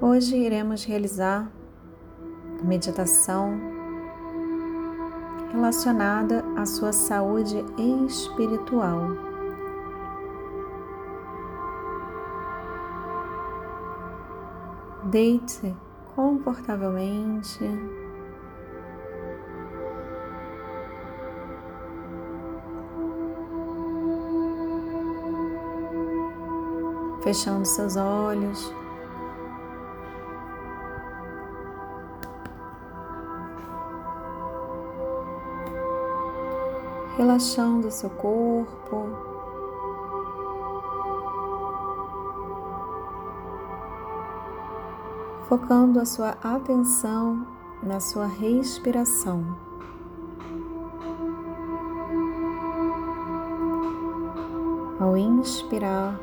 Hoje iremos realizar meditação relacionada à sua saúde espiritual. Deite confortavelmente. Fechando seus olhos. Relaxando seu corpo. Focando a sua atenção na sua respiração. Ao inspirar,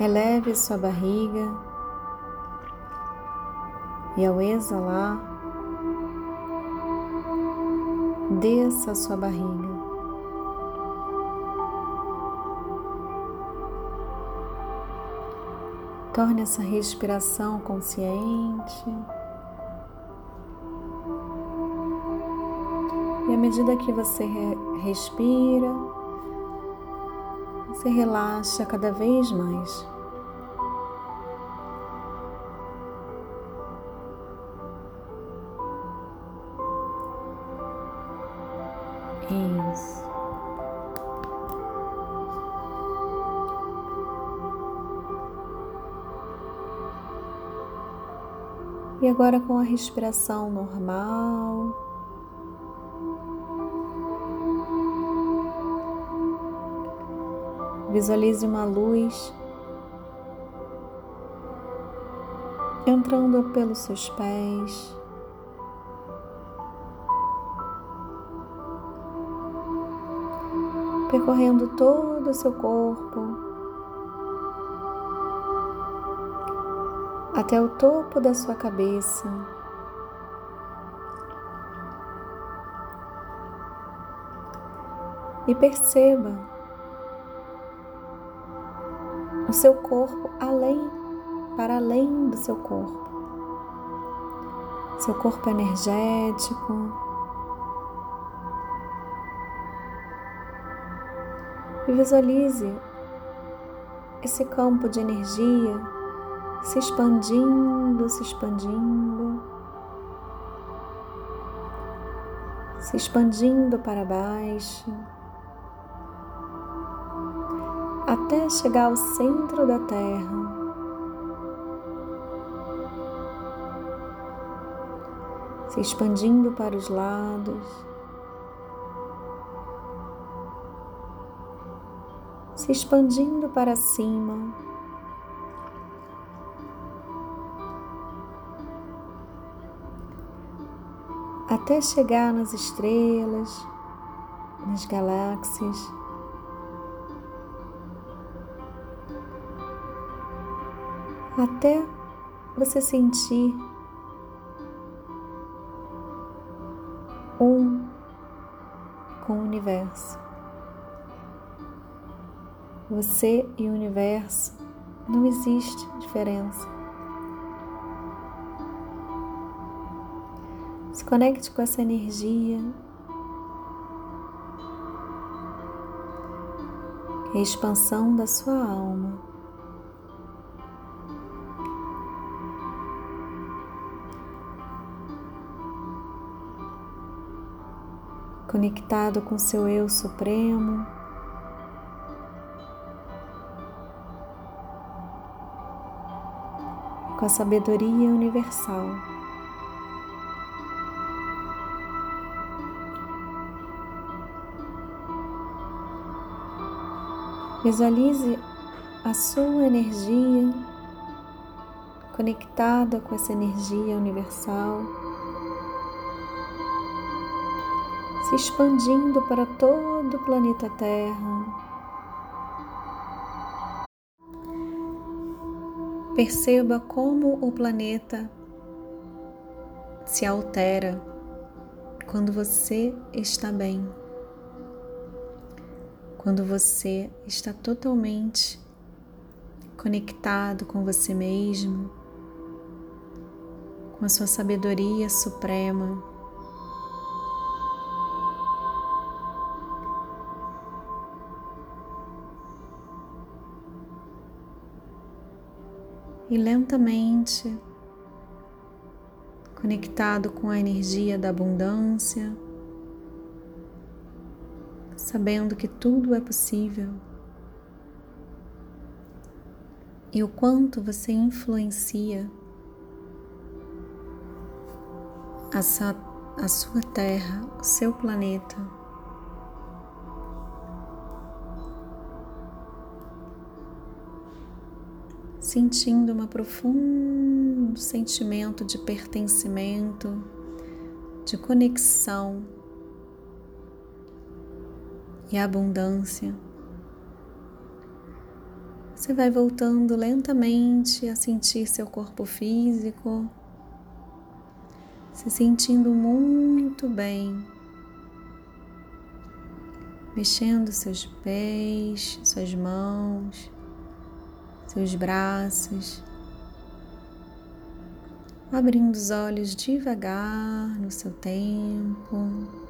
eleve sua barriga e ao exalar, desça a sua barriga. Torne essa respiração consciente. E à medida que você respira, você relaxa cada vez mais. Isso. E agora com a respiração normal. Visualize uma luz entrando pelos seus pés. Percorrendo todo o seu corpo até o topo da sua cabeça. E perceba o seu corpo além, para além do seu corpo. Seu corpo energético, e visualize esse campo de energia se expandindo, se expandindo, se expandindo para baixo, até chegar ao centro da Terra. Se expandindo para os lados. Se expandindo para cima. Até chegar nas estrelas, nas galáxias. Até você sentir um com o universo. Você e o universo não existe diferença. Se conecte com essa energia. E a expansão da sua alma. Conectado com seu eu supremo. Com a sabedoria universal. Visualize a sua energia conectada com essa energia universal, se expandindo para todo o planeta Terra. Perceba como o planeta se altera quando você está bem, quando você está totalmente conectado com você mesmo, com a sua sabedoria suprema. E lentamente, conectado com a energia da abundância, sabendo que tudo é possível e o quanto você influencia a sua, a sua Terra, o seu planeta. Sentindo um profundo sentimento de pertencimento, de conexão e abundância. Você vai voltando lentamente a sentir seu corpo físico, se sentindo muito bem, mexendo seus pés, suas mãos, seus braços, abrindo os olhos devagar no seu tempo.